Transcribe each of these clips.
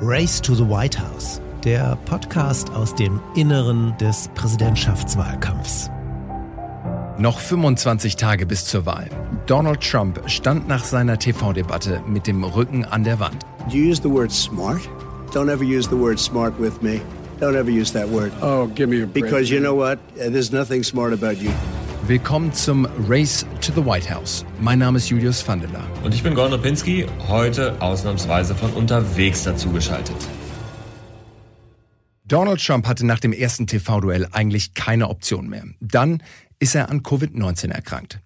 Race to the White House, der Podcast aus dem Inneren des Präsidentschaftswahlkampfs. Noch 25 Tage bis zur Wahl. Donald Trump stand nach seiner TV-Debatte mit dem Rücken an der Wand. Do you use the word smart? Don't ever use the word smart with me. Don't ever use that word. Oh, give me a break. Because you know what? There's nothing smart about you. Willkommen zum Race to the White House. Mein Name ist Julius Vandela. Und ich bin Gordon Pinski, heute ausnahmsweise von unterwegs dazugeschaltet. Donald Trump hatte nach dem ersten TV-Duell eigentlich keine Option mehr. Dann ist er an Covid-19 erkrankt.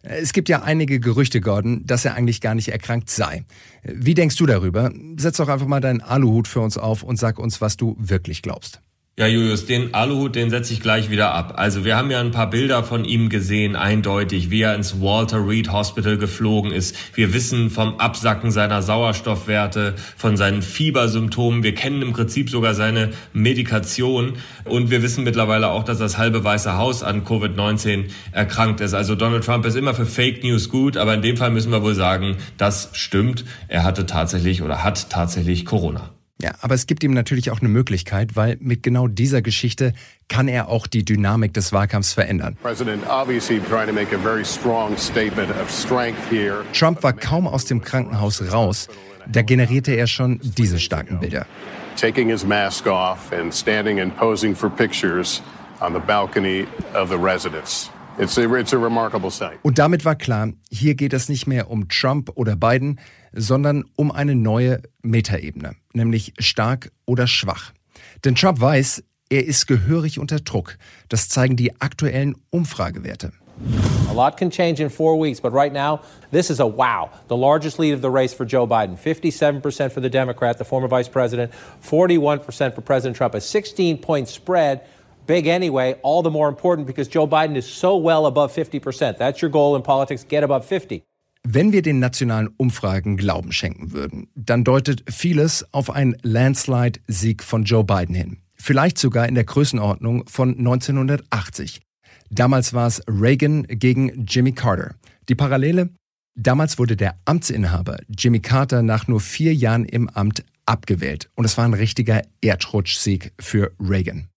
Es gibt ja einige Gerüchte, Gordon, dass er eigentlich gar nicht erkrankt sei. Wie denkst du darüber? Setz doch einfach mal deinen Aluhut für uns auf und sag uns, was du wirklich glaubst. Ja, Julius, den Aluhut, den setze ich gleich wieder ab. Also wir haben ja ein paar Bilder von ihm gesehen, eindeutig, wie er ins Walter Reed Hospital geflogen ist. Wir wissen vom Absacken seiner Sauerstoffwerte, von seinen Fiebersymptomen. Wir kennen im Prinzip sogar seine Medikation. Und wir wissen mittlerweile auch, dass das halbe Weiße Haus an Covid-19 erkrankt ist. Also Donald Trump ist immer für Fake News gut, aber in dem Fall müssen wir wohl sagen, das stimmt. Er hatte tatsächlich oder hat tatsächlich Corona. Ja, aber es gibt ihm natürlich auch eine Möglichkeit, weil mit genau dieser Geschichte kann er auch die Dynamik des Wahlkampfs verändern. Trump war kaum aus dem Krankenhaus raus, da generierte er schon diese starken Bilder. Taking his mask off and standing and posing for pictures on the balcony of the residence. It's a, it's a remarkable sight. Und damit war klar, hier geht es nicht mehr um Trump oder Biden, sondern um eine neue Metaebene, nämlich stark oder schwach. Denn Trump weiß, er ist gehörig unter Druck. Das zeigen die aktuellen Umfragewerte. A lot can change in four weeks, but right now, this is a wow. The largest lead of the race for Joe Biden 57% for the Democrat, the former vice president, 41% for President Trump, a 16 point spread. Big anyway, all the more important because Joe Biden is so well above 50%. That's your goal in politics, get above 50. Wenn wir den nationalen Umfragen Glauben schenken würden, dann deutet vieles auf einen Landslide-Sieg von Joe Biden hin. Vielleicht sogar in der Größenordnung von 1980. Damals war es Reagan gegen Jimmy Carter. Die Parallele? Damals wurde der Amtsinhaber Jimmy Carter nach nur vier Jahren im Amt abgewählt. Und es war ein richtiger Erdrutschsieg für Reagan.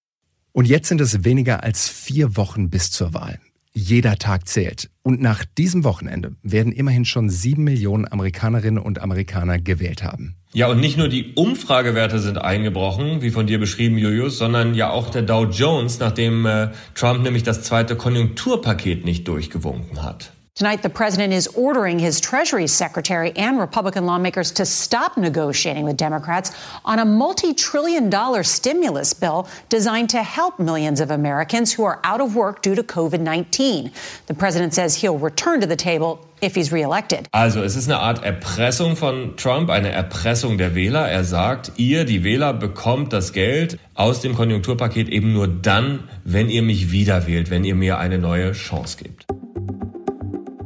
Und jetzt sind es weniger als vier Wochen bis zur Wahl. Jeder Tag zählt. Und nach diesem Wochenende werden immerhin schon sieben Millionen Amerikanerinnen und Amerikaner gewählt haben. Ja, und nicht nur die Umfragewerte sind eingebrochen, wie von dir beschrieben, Julius, sondern ja auch der Dow Jones, nachdem äh, Trump nämlich das zweite Konjunkturpaket nicht durchgewunken hat. Tonight, the president is ordering his Treasury Secretary and Republican lawmakers to stop negotiating with Democrats on a multi trillion dollar stimulus bill designed to help millions of Americans who are out of work due to COVID 19. The president says he'll return to the table if he's reelected. Also, es ist eine Art Erpressung von Trump, eine Erpressung der Wähler. Er sagt, ihr, die Wähler, bekommt das Geld aus dem Konjunkturpaket eben nur dann, wenn ihr mich wieder wählt, wenn ihr mir eine neue Chance gebt.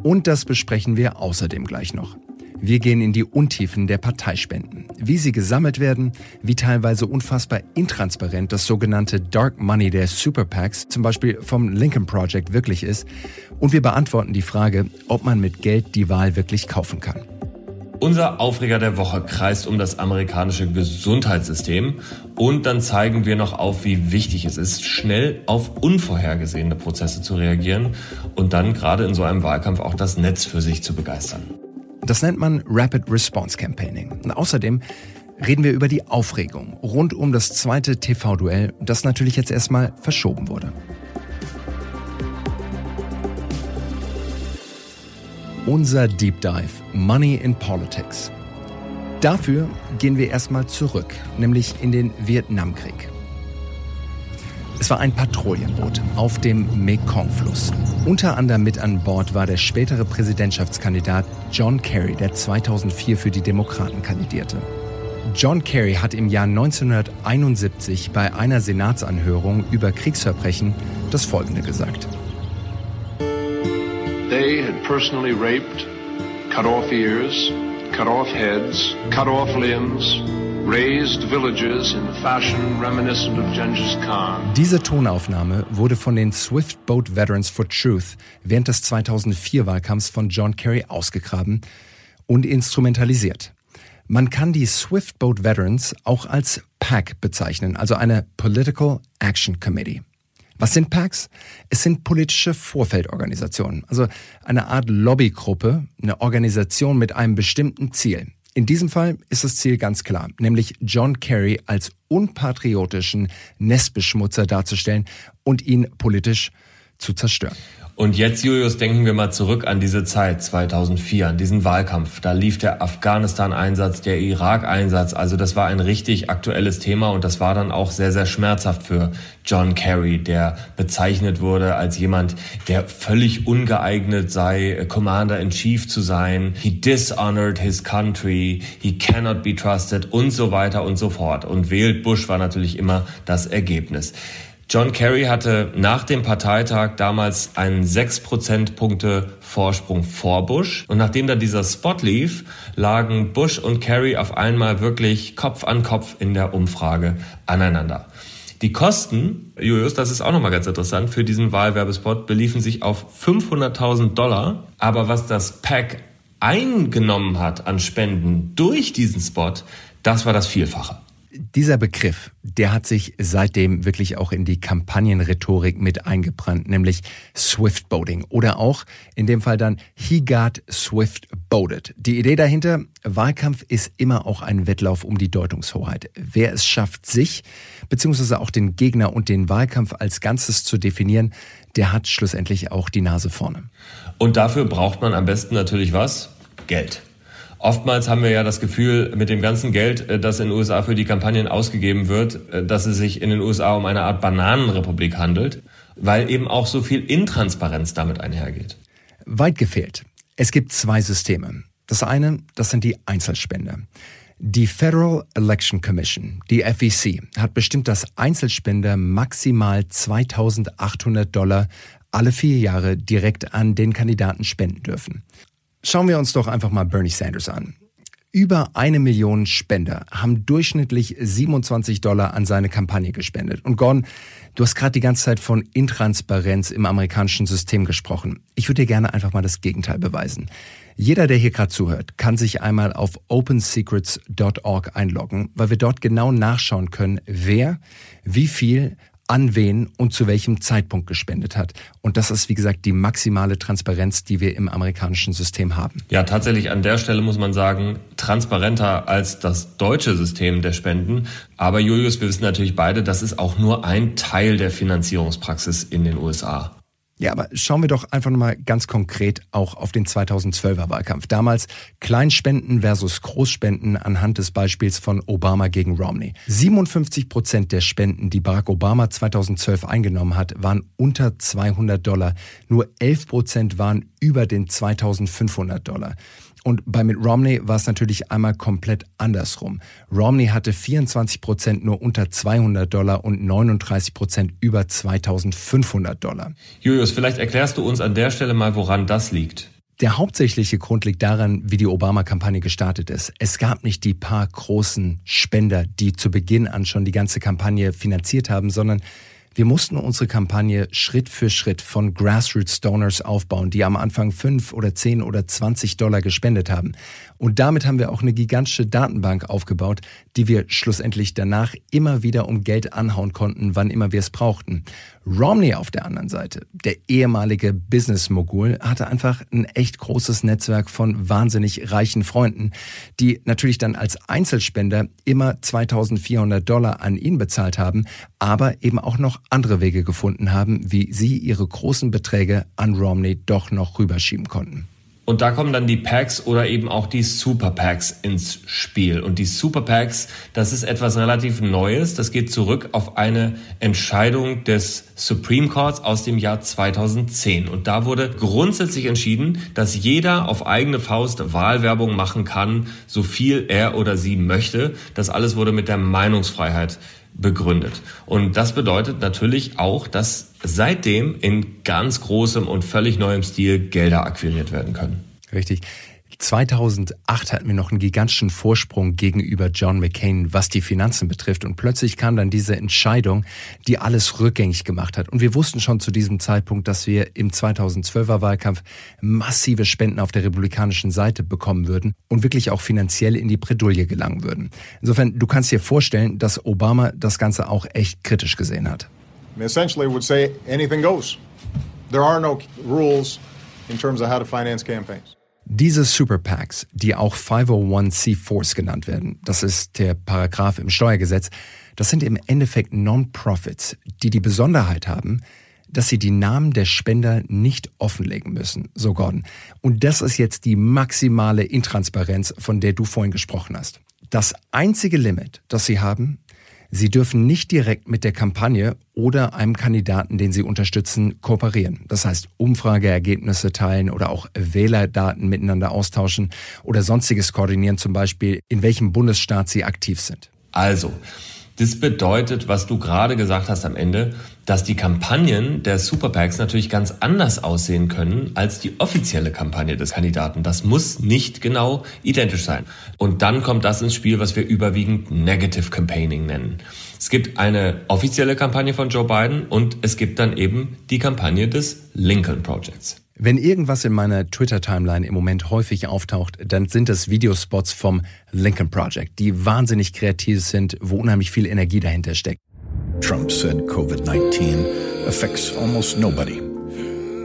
Und das besprechen wir außerdem gleich noch. Wir gehen in die Untiefen der Parteispenden. Wie sie gesammelt werden, wie teilweise unfassbar intransparent das sogenannte Dark Money der Super PACs, zum Beispiel vom Lincoln Project, wirklich ist. Und wir beantworten die Frage, ob man mit Geld die Wahl wirklich kaufen kann. Unser Aufreger der Woche kreist um das amerikanische Gesundheitssystem und dann zeigen wir noch auf, wie wichtig es ist, schnell auf unvorhergesehene Prozesse zu reagieren und dann gerade in so einem Wahlkampf auch das Netz für sich zu begeistern. Das nennt man Rapid Response Campaigning. Und außerdem reden wir über die Aufregung rund um das zweite TV-Duell, das natürlich jetzt erstmal verschoben wurde. Unser Deep Dive Money in Politics. Dafür gehen wir erstmal zurück, nämlich in den Vietnamkrieg. Es war ein Patrouillenboot auf dem Mekong-Fluss. Unter anderem mit an Bord war der spätere Präsidentschaftskandidat John Kerry, der 2004 für die Demokraten kandidierte. John Kerry hat im Jahr 1971 bei einer Senatsanhörung über Kriegsverbrechen das Folgende gesagt. They had personally raped, cut off ears, cut off heads, cut off limbs, raised villages in fashion reminiscent of Genghis Khan. Diese Tonaufnahme wurde von den Swift Boat Veterans for Truth während des 2004 Wahlkampfs von John Kerry ausgegraben und instrumentalisiert. Man kann die Swift Boat Veterans auch als PAC bezeichnen, also eine Political Action Committee. Was sind PACs? Es sind politische Vorfeldorganisationen, also eine Art Lobbygruppe, eine Organisation mit einem bestimmten Ziel. In diesem Fall ist das Ziel ganz klar, nämlich John Kerry als unpatriotischen Nestbeschmutzer darzustellen und ihn politisch zu zerstören. Und jetzt, Julius, denken wir mal zurück an diese Zeit 2004, an diesen Wahlkampf. Da lief der Afghanistan-Einsatz, der Irak-Einsatz. Also das war ein richtig aktuelles Thema und das war dann auch sehr, sehr schmerzhaft für John Kerry, der bezeichnet wurde als jemand, der völlig ungeeignet sei, Commander-in-Chief zu sein. He dishonored his country. He cannot be trusted und so weiter und so fort. Und wählt Bush war natürlich immer das Ergebnis. John Kerry hatte nach dem Parteitag damals einen 6 Prozentpunkte Vorsprung vor Bush. Und nachdem dann dieser Spot lief, lagen Bush und Kerry auf einmal wirklich Kopf an Kopf in der Umfrage aneinander. Die Kosten, Julius, das ist auch nochmal ganz interessant, für diesen Wahlwerbespot beliefen sich auf 500.000 Dollar. Aber was das Pack eingenommen hat an Spenden durch diesen Spot, das war das Vielfache dieser Begriff, der hat sich seitdem wirklich auch in die Kampagnenrhetorik mit eingebrannt, nämlich Swift Boating oder auch in dem Fall dann He got Swift boated. Die Idee dahinter, Wahlkampf ist immer auch ein Wettlauf um die Deutungshoheit. Wer es schafft, sich beziehungsweise auch den Gegner und den Wahlkampf als Ganzes zu definieren, der hat schlussendlich auch die Nase vorne. Und dafür braucht man am besten natürlich was? Geld. Oftmals haben wir ja das Gefühl, mit dem ganzen Geld, äh, das in den USA für die Kampagnen ausgegeben wird, äh, dass es sich in den USA um eine Art Bananenrepublik handelt, weil eben auch so viel Intransparenz damit einhergeht. Weit gefehlt. Es gibt zwei Systeme. Das eine, das sind die Einzelspender. Die Federal Election Commission, die FEC, hat bestimmt, dass Einzelspender maximal 2800 Dollar alle vier Jahre direkt an den Kandidaten spenden dürfen. Schauen wir uns doch einfach mal Bernie Sanders an. Über eine Million Spender haben durchschnittlich 27 Dollar an seine Kampagne gespendet. Und Gordon, du hast gerade die ganze Zeit von Intransparenz im amerikanischen System gesprochen. Ich würde dir gerne einfach mal das Gegenteil beweisen. Jeder, der hier gerade zuhört, kann sich einmal auf opensecrets.org einloggen, weil wir dort genau nachschauen können, wer wie viel an wen und zu welchem Zeitpunkt gespendet hat. Und das ist, wie gesagt, die maximale Transparenz, die wir im amerikanischen System haben. Ja, tatsächlich an der Stelle muss man sagen, transparenter als das deutsche System der Spenden. Aber Julius, wir wissen natürlich beide, das ist auch nur ein Teil der Finanzierungspraxis in den USA. Ja, aber schauen wir doch einfach nochmal ganz konkret auch auf den 2012er Wahlkampf. Damals Kleinspenden versus Großspenden anhand des Beispiels von Obama gegen Romney. 57 Prozent der Spenden, die Barack Obama 2012 eingenommen hat, waren unter 200 Dollar. Nur 11 Prozent waren über den 2500 Dollar. Und bei Mitt Romney war es natürlich einmal komplett andersrum. Romney hatte 24 Prozent nur unter 200 Dollar und 39 Prozent über 2500 Dollar. Julius, vielleicht erklärst du uns an der Stelle mal, woran das liegt. Der hauptsächliche Grund liegt daran, wie die Obama-Kampagne gestartet ist. Es gab nicht die paar großen Spender, die zu Beginn an schon die ganze Kampagne finanziert haben, sondern wir mussten unsere Kampagne Schritt für Schritt von Grassroots Donors aufbauen, die am Anfang fünf oder zehn oder zwanzig Dollar gespendet haben. Und damit haben wir auch eine gigantische Datenbank aufgebaut, die wir schlussendlich danach immer wieder um Geld anhauen konnten, wann immer wir es brauchten. Romney auf der anderen Seite, der ehemalige Business-Mogul, hatte einfach ein echt großes Netzwerk von wahnsinnig reichen Freunden, die natürlich dann als Einzelspender immer 2400 Dollar an ihn bezahlt haben, aber eben auch noch andere Wege gefunden haben, wie sie ihre großen Beträge an Romney doch noch rüberschieben konnten. Und da kommen dann die Packs oder eben auch die Super Packs ins Spiel. Und die Super Packs, das ist etwas relativ Neues. Das geht zurück auf eine Entscheidung des Supreme Courts aus dem Jahr 2010. Und da wurde grundsätzlich entschieden, dass jeder auf eigene Faust Wahlwerbung machen kann, so viel er oder sie möchte. Das alles wurde mit der Meinungsfreiheit begründet. Und das bedeutet natürlich auch, dass seitdem in ganz großem und völlig neuem Stil Gelder akquiriert werden können. Richtig. 2008 hatten wir noch einen gigantischen Vorsprung gegenüber John McCain, was die Finanzen betrifft. Und plötzlich kam dann diese Entscheidung, die alles rückgängig gemacht hat. Und wir wussten schon zu diesem Zeitpunkt, dass wir im 2012er Wahlkampf massive Spenden auf der republikanischen Seite bekommen würden und wirklich auch finanziell in die Bredouille gelangen würden. Insofern, du kannst dir vorstellen, dass Obama das Ganze auch echt kritisch gesehen hat. Essentially would say anything goes. There are no rules in terms of how to finance campaigns. Diese Super PACs, die auch 501c4s genannt werden, das ist der Paragraph im Steuergesetz, das sind im Endeffekt Non-Profits, die die Besonderheit haben, dass sie die Namen der Spender nicht offenlegen müssen, so Gordon. Und das ist jetzt die maximale Intransparenz, von der du vorhin gesprochen hast. Das einzige Limit, das sie haben, Sie dürfen nicht direkt mit der Kampagne oder einem Kandidaten, den Sie unterstützen, kooperieren. Das heißt, Umfrageergebnisse teilen oder auch Wählerdaten miteinander austauschen oder sonstiges koordinieren, zum Beispiel in welchem Bundesstaat Sie aktiv sind. Also, das bedeutet, was du gerade gesagt hast am Ende, dass die Kampagnen der Superpacks natürlich ganz anders aussehen können als die offizielle Kampagne des Kandidaten. Das muss nicht genau identisch sein. Und dann kommt das ins Spiel, was wir überwiegend Negative Campaigning nennen. Es gibt eine offizielle Kampagne von Joe Biden und es gibt dann eben die Kampagne des Lincoln Projects. Wenn irgendwas in meiner Twitter-Timeline im Moment häufig auftaucht, dann sind es Videospots vom Lincoln Project, die wahnsinnig kreativ sind, wo unheimlich viel Energie dahinter steckt. Trump said COVID-19 affects almost nobody.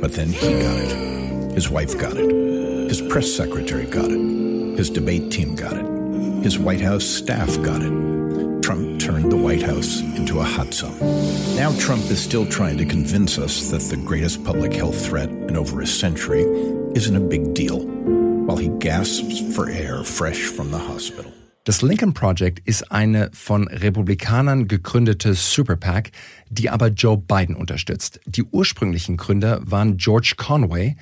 But then he got it. His wife got it. His press secretary got it. His debate team got it. His White House staff got it. Turned the White House into a hot zone. Now Trump is still trying to convince us that the greatest public health threat in over a century isn't a big deal, while he gasps for air fresh from the hospital. Das Lincoln Project ist eine von Republikanern gegründete Super PAC, die aber Joe Biden unterstützt. Die ursprünglichen Gründer waren George Conway,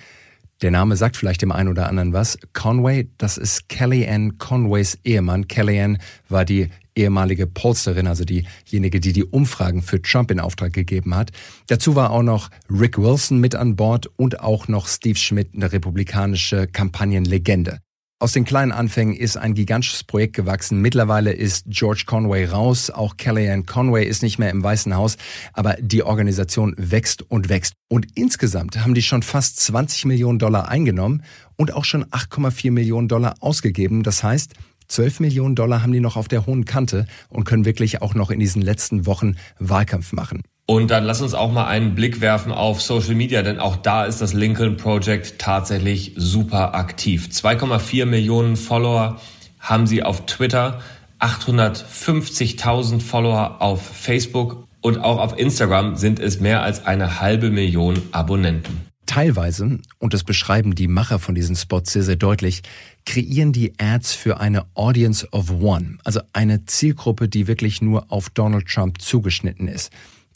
der Name sagt vielleicht dem einen oder anderen was. Conway, das ist Kellyanne Conways Ehemann. Kellyanne war die ehemalige Polsterin, also diejenige, die die Umfragen für Trump in Auftrag gegeben hat. Dazu war auch noch Rick Wilson mit an Bord und auch noch Steve Schmidt, eine republikanische Kampagnenlegende. Aus den kleinen Anfängen ist ein gigantisches Projekt gewachsen. Mittlerweile ist George Conway raus, auch Kellyanne Conway ist nicht mehr im Weißen Haus, aber die Organisation wächst und wächst. Und insgesamt haben die schon fast 20 Millionen Dollar eingenommen und auch schon 8,4 Millionen Dollar ausgegeben. Das heißt, 12 Millionen Dollar haben die noch auf der hohen Kante und können wirklich auch noch in diesen letzten Wochen Wahlkampf machen. Und dann lass uns auch mal einen Blick werfen auf Social Media, denn auch da ist das Lincoln Project tatsächlich super aktiv. 2,4 Millionen Follower haben sie auf Twitter, 850.000 Follower auf Facebook und auch auf Instagram sind es mehr als eine halbe Million Abonnenten. Teilweise, und das beschreiben die Macher von diesen Spots sehr, sehr deutlich, kreieren die Ads für eine Audience of One, also eine Zielgruppe, die wirklich nur auf Donald Trump zugeschnitten ist.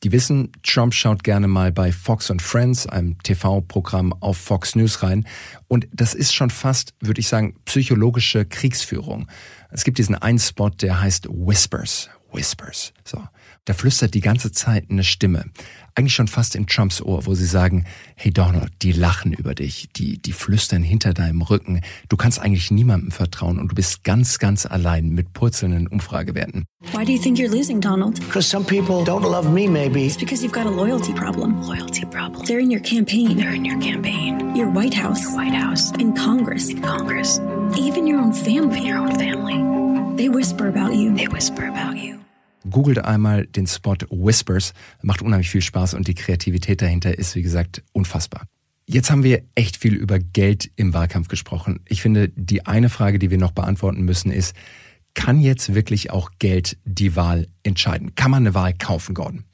Die wissen, Trump schaut gerne mal bei Fox and Friends, einem TV-Programm auf Fox News rein. Und das ist schon fast, würde ich sagen, psychologische Kriegsführung. Es gibt diesen einen Spot, der heißt Whispers. Whispers. So. Da flüstert die ganze Zeit eine Stimme. Eigentlich schon fast in Trumps Ohr, wo sie sagen, hey Donald, die lachen über dich, die, die flüstern hinter deinem Rücken. Du kannst eigentlich niemandem vertrauen und du bist ganz, ganz allein mit purzelnden Umfragewerten. Why do you think you're losing, Donald? Because some people don't love me, maybe. It's because you've got a loyalty problem. Loyalty problem. They're in your campaign. They're in your campaign. Your White House. Your White House. In Congress. In Congress. Even your own family. Even your own family. They whisper about you. They whisper about you. Googelt einmal den Spot Whispers. Macht unheimlich viel Spaß und die Kreativität dahinter ist, wie gesagt, unfassbar. Jetzt haben wir echt viel über Geld im Wahlkampf gesprochen. Ich finde, die eine Frage, die wir noch beantworten müssen, ist, kann jetzt wirklich auch Geld die Wahl entscheiden? Kann man eine Wahl kaufen, Gordon?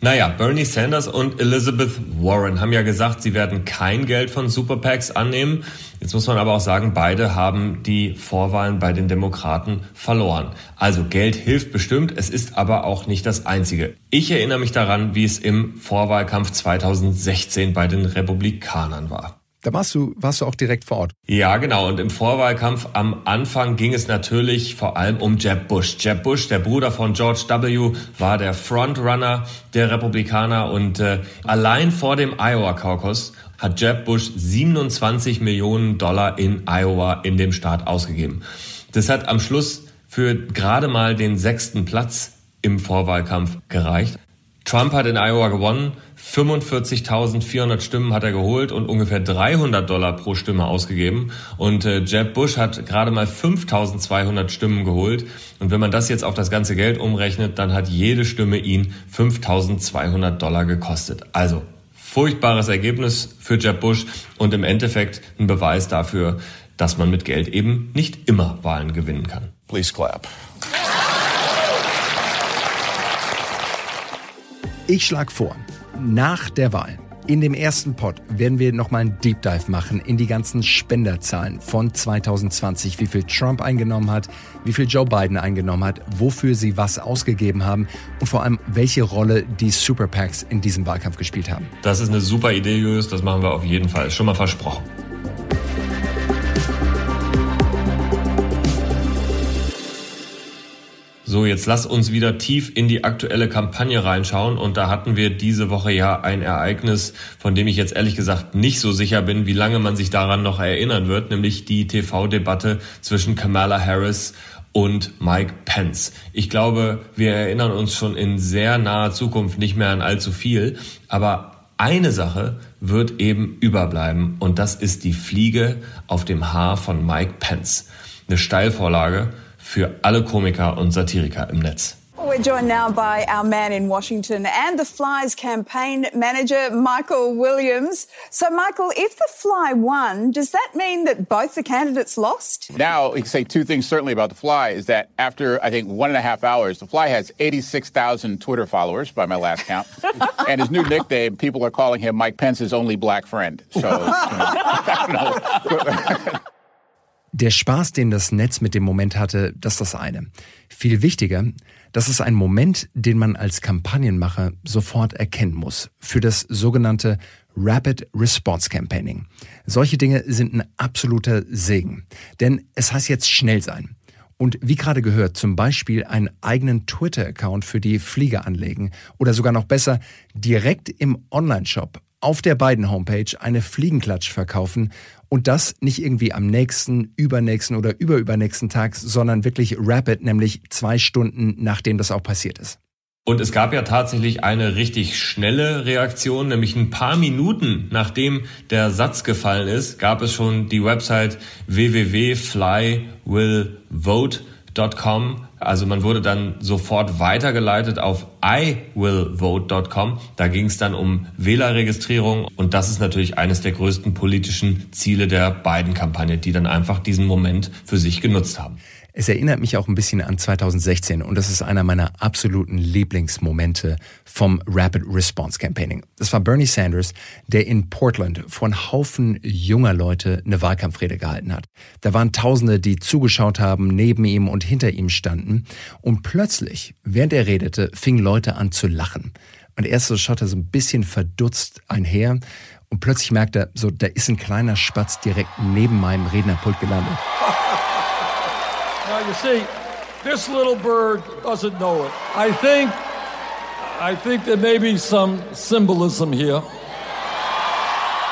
Naja, Bernie Sanders und Elizabeth Warren haben ja gesagt, sie werden kein Geld von Superpacks annehmen. Jetzt muss man aber auch sagen, beide haben die Vorwahlen bei den Demokraten verloren. Also Geld hilft bestimmt, es ist aber auch nicht das Einzige. Ich erinnere mich daran, wie es im Vorwahlkampf 2016 bei den Republikanern war. Da warst du, warst du auch direkt vor Ort. Ja, genau. Und im Vorwahlkampf am Anfang ging es natürlich vor allem um Jeb Bush. Jeb Bush, der Bruder von George W., war der Frontrunner der Republikaner und äh, allein vor dem Iowa Caucus hat Jeb Bush 27 Millionen Dollar in Iowa in dem Staat ausgegeben. Das hat am Schluss für gerade mal den sechsten Platz im Vorwahlkampf gereicht. Trump hat in Iowa gewonnen. 45.400 Stimmen hat er geholt und ungefähr 300 Dollar pro Stimme ausgegeben. Und äh, Jeb Bush hat gerade mal 5.200 Stimmen geholt. Und wenn man das jetzt auf das ganze Geld umrechnet, dann hat jede Stimme ihn 5.200 Dollar gekostet. Also furchtbares Ergebnis für Jeb Bush und im Endeffekt ein Beweis dafür, dass man mit Geld eben nicht immer Wahlen gewinnen kann. Please clap. Ich schlage vor, nach der Wahl, in dem ersten Pod, werden wir nochmal einen Deep Dive machen in die ganzen Spenderzahlen von 2020, wie viel Trump eingenommen hat, wie viel Joe Biden eingenommen hat, wofür sie was ausgegeben haben und vor allem, welche Rolle die Super PACs in diesem Wahlkampf gespielt haben. Das ist eine super Idee, Julius, das machen wir auf jeden Fall. Schon mal versprochen. So, jetzt lass uns wieder tief in die aktuelle Kampagne reinschauen. Und da hatten wir diese Woche ja ein Ereignis, von dem ich jetzt ehrlich gesagt nicht so sicher bin, wie lange man sich daran noch erinnern wird, nämlich die TV-Debatte zwischen Kamala Harris und Mike Pence. Ich glaube, wir erinnern uns schon in sehr naher Zukunft nicht mehr an allzu viel, aber eine Sache wird eben überbleiben und das ist die Fliege auf dem Haar von Mike Pence. Eine Steilvorlage für alle Komiker und Satiriker im Netz. We're joined now by our man in Washington and the Fly's campaign manager, Michael Williams. So, Michael, if the Fly won, does that mean that both the candidates lost? Now, we can say two things certainly about the Fly is that after, I think, one and a half hours, the Fly has 86,000 Twitter followers by my last count. and his new nickname, people are calling him Mike Pence's only black friend. So, you know, Der Spaß, den das Netz mit dem Moment hatte, das ist das eine. Viel wichtiger, das ist ein Moment, den man als Kampagnenmacher sofort erkennen muss. Für das sogenannte Rapid Response Campaigning. Solche Dinge sind ein absoluter Segen. Denn es heißt jetzt schnell sein. Und wie gerade gehört, zum Beispiel einen eigenen Twitter-Account für die Flieger anlegen oder sogar noch besser direkt im Online-Shop auf der beiden Homepage eine Fliegenklatsch verkaufen und das nicht irgendwie am nächsten, übernächsten oder überübernächsten Tag, sondern wirklich rapid, nämlich zwei Stunden nachdem das auch passiert ist. Und es gab ja tatsächlich eine richtig schnelle Reaktion, nämlich ein paar Minuten nachdem der Satz gefallen ist, gab es schon die Website www.flywillvote.com. Also man wurde dann sofort weitergeleitet auf iwillvote.com. Da ging es dann um Wählerregistrierung und das ist natürlich eines der größten politischen Ziele der beiden Kampagne, die dann einfach diesen Moment für sich genutzt haben. Es erinnert mich auch ein bisschen an 2016 und das ist einer meiner absoluten Lieblingsmomente vom Rapid Response Campaigning. Das war Bernie Sanders, der in Portland einem Haufen junger Leute eine Wahlkampfrede gehalten hat. Da waren Tausende, die zugeschaut haben, neben ihm und hinter ihm standen und plötzlich, während er redete, fingen Leute an zu lachen. Und erst so schaut er so ein bisschen verdutzt einher und plötzlich merkt er, so, da ist ein kleiner Spatz direkt neben meinem Rednerpult gelandet. Now you see, this little bird doesn't know it. I think, I think there may be some symbolism here.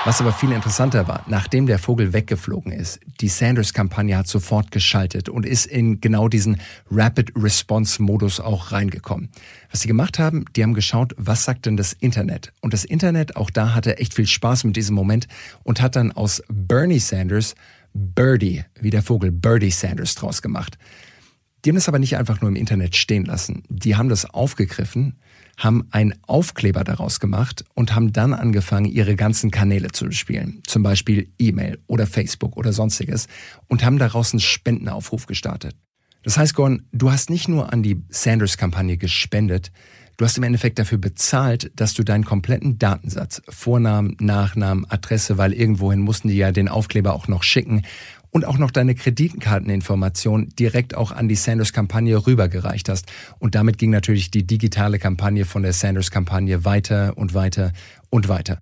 Was aber viel interessanter war, nachdem der Vogel weggeflogen ist, die Sanders-Kampagne hat sofort geschaltet und ist in genau diesen Rapid Response-Modus auch reingekommen. Was sie gemacht haben, die haben geschaut, was sagt denn das Internet? Und das Internet, auch da hatte echt viel Spaß mit diesem Moment und hat dann aus Bernie Sanders Birdie, wie der Vogel Birdie Sanders draus gemacht. Die haben das aber nicht einfach nur im Internet stehen lassen. Die haben das aufgegriffen, haben einen Aufkleber daraus gemacht und haben dann angefangen, ihre ganzen Kanäle zu bespielen. Zum Beispiel E-Mail oder Facebook oder sonstiges und haben daraus einen Spendenaufruf gestartet. Das heißt, Gordon, du hast nicht nur an die Sanders-Kampagne gespendet, Du hast im Endeffekt dafür bezahlt, dass du deinen kompletten Datensatz, Vornamen, Nachnamen, Adresse, weil irgendwohin mussten die ja den Aufkleber auch noch schicken und auch noch deine Kreditkarteninformation direkt auch an die Sanders-Kampagne rübergereicht hast. Und damit ging natürlich die digitale Kampagne von der Sanders-Kampagne weiter und weiter und weiter.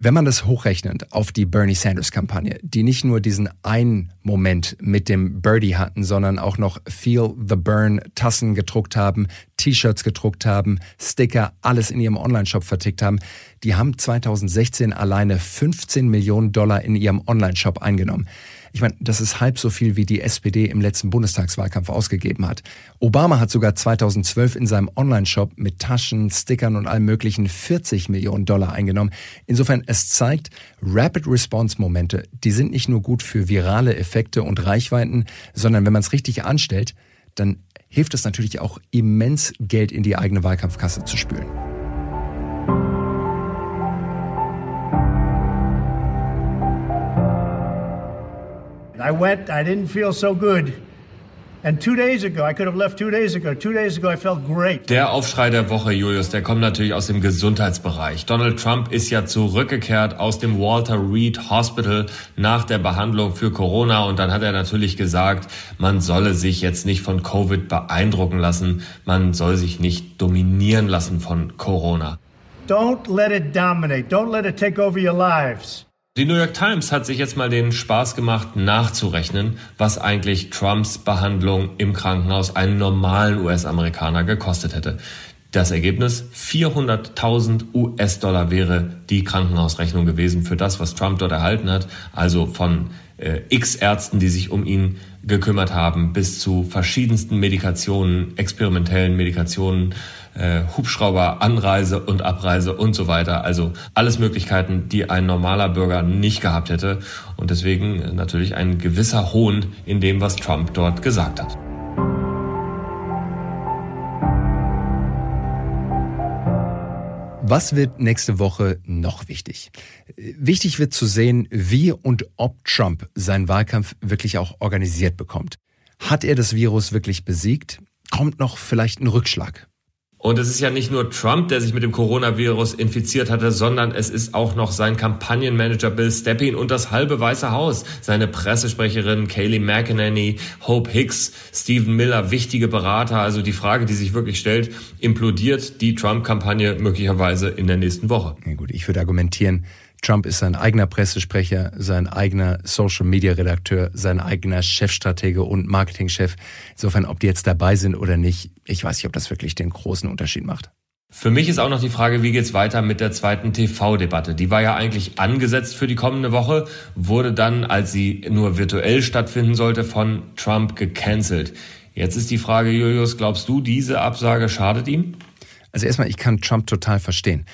Wenn man das hochrechnet auf die Bernie Sanders Kampagne, die nicht nur diesen einen Moment mit dem Birdie hatten, sondern auch noch Feel the Burn Tassen gedruckt haben, T-Shirts gedruckt haben, Sticker, alles in ihrem Online-Shop vertickt haben, die haben 2016 alleine 15 Millionen Dollar in ihrem Online-Shop eingenommen. Ich meine, das ist halb so viel, wie die SPD im letzten Bundestagswahlkampf ausgegeben hat. Obama hat sogar 2012 in seinem Online-Shop mit Taschen, Stickern und allem möglichen 40 Millionen Dollar eingenommen. Insofern, es zeigt, Rapid Response Momente, die sind nicht nur gut für virale Effekte und Reichweiten, sondern wenn man es richtig anstellt, dann hilft es natürlich auch immens Geld in die eigene Wahlkampfkasse zu spülen. I went, I didn't feel so good. And two days ago, I could have left two days ago. Two days ago, I felt great. Der Aufschrei der Woche, Julius, der kommt natürlich aus dem Gesundheitsbereich. Donald Trump ist ja zurückgekehrt aus dem Walter Reed Hospital nach der Behandlung für Corona und dann hat er natürlich gesagt, man solle sich jetzt nicht von Covid beeindrucken lassen, man soll sich nicht dominieren lassen von Corona. Don't let it dominate. Don't let it take over your lives. Die New York Times hat sich jetzt mal den Spaß gemacht, nachzurechnen, was eigentlich Trumps Behandlung im Krankenhaus einen normalen US-Amerikaner gekostet hätte. Das Ergebnis 400.000 US-Dollar wäre die Krankenhausrechnung gewesen für das, was Trump dort erhalten hat. Also von äh, x Ärzten, die sich um ihn gekümmert haben, bis zu verschiedensten Medikationen, experimentellen Medikationen, äh, Hubschrauber, Anreise und Abreise und so weiter. Also alles Möglichkeiten, die ein normaler Bürger nicht gehabt hätte. Und deswegen natürlich ein gewisser Hohn in dem, was Trump dort gesagt hat. Was wird nächste Woche noch wichtig? Wichtig wird zu sehen, wie und ob Trump seinen Wahlkampf wirklich auch organisiert bekommt. Hat er das Virus wirklich besiegt? Kommt noch vielleicht ein Rückschlag? Und es ist ja nicht nur Trump, der sich mit dem Coronavirus infiziert hatte, sondern es ist auch noch sein Kampagnenmanager Bill Steppin und das halbe Weiße Haus, seine Pressesprecherin Kayleigh McEnany, Hope Hicks, Stephen Miller, wichtige Berater. Also die Frage, die sich wirklich stellt, implodiert die Trump-Kampagne möglicherweise in der nächsten Woche? Ja gut, ich würde argumentieren, Trump ist sein eigener Pressesprecher, sein eigener Social-Media-Redakteur, sein eigener Chefstratege und Marketingchef. Insofern, ob die jetzt dabei sind oder nicht, ich weiß nicht, ob das wirklich den großen Unterschied macht. Für mich ist auch noch die Frage, wie geht's weiter mit der zweiten TV-Debatte? Die war ja eigentlich angesetzt für die kommende Woche, wurde dann, als sie nur virtuell stattfinden sollte, von Trump gecancelt. Jetzt ist die Frage, Julius, glaubst du, diese Absage schadet ihm? Also erstmal, ich kann Trump total verstehen.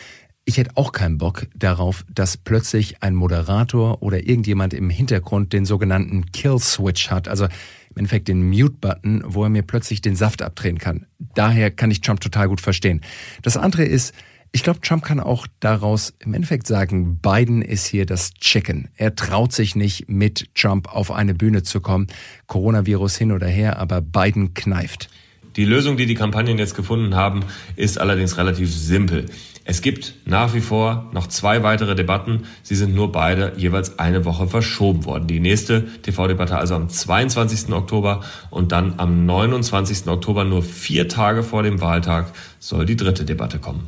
Ich hätte auch keinen Bock darauf, dass plötzlich ein Moderator oder irgendjemand im Hintergrund den sogenannten Kill Switch hat, also im Endeffekt den Mute-Button, wo er mir plötzlich den Saft abdrehen kann. Daher kann ich Trump total gut verstehen. Das andere ist, ich glaube, Trump kann auch daraus im Endeffekt sagen, Biden ist hier das Chicken. Er traut sich nicht, mit Trump auf eine Bühne zu kommen. Coronavirus hin oder her, aber Biden kneift. Die Lösung, die die Kampagnen jetzt gefunden haben, ist allerdings relativ simpel. Es gibt nach wie vor noch zwei weitere Debatten. Sie sind nur beide jeweils eine Woche verschoben worden. Die nächste TV-Debatte also am 22. Oktober und dann am 29. Oktober, nur vier Tage vor dem Wahltag, soll die dritte Debatte kommen.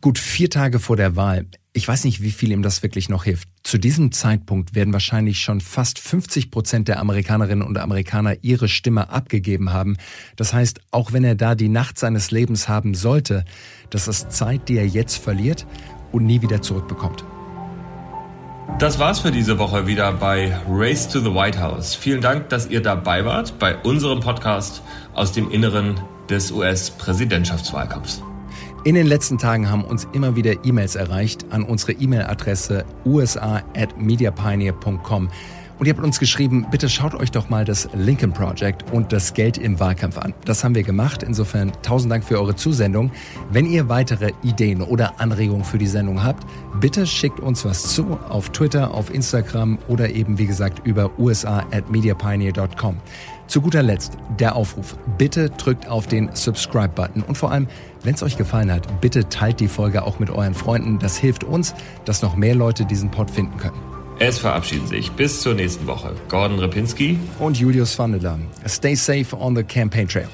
Gut vier Tage vor der Wahl. Ich weiß nicht, wie viel ihm das wirklich noch hilft. Zu diesem Zeitpunkt werden wahrscheinlich schon fast 50 Prozent der Amerikanerinnen und Amerikaner ihre Stimme abgegeben haben. Das heißt, auch wenn er da die Nacht seines Lebens haben sollte, das ist Zeit, die er jetzt verliert und nie wieder zurückbekommt. Das war's für diese Woche wieder bei Race to the White House. Vielen Dank, dass ihr dabei wart bei unserem Podcast aus dem Inneren des US-Präsidentschaftswahlkampfs. In den letzten Tagen haben uns immer wieder E-Mails erreicht an unsere E-Mail-Adresse usa@mediapioneer.com. Und ihr habt uns geschrieben, bitte schaut euch doch mal das Lincoln Project und das Geld im Wahlkampf an. Das haben wir gemacht. Insofern tausend Dank für eure Zusendung. Wenn ihr weitere Ideen oder Anregungen für die Sendung habt, bitte schickt uns was zu auf Twitter, auf Instagram oder eben wie gesagt über usa@mediapioneer.com. Zu guter Letzt der Aufruf. Bitte drückt auf den Subscribe-Button und vor allem, wenn es euch gefallen hat, bitte teilt die Folge auch mit euren Freunden. Das hilft uns, dass noch mehr Leute diesen Pod finden können. Es verabschieden sich bis zur nächsten Woche Gordon Repinski und Julius Vandeler. Stay safe on the campaign trail.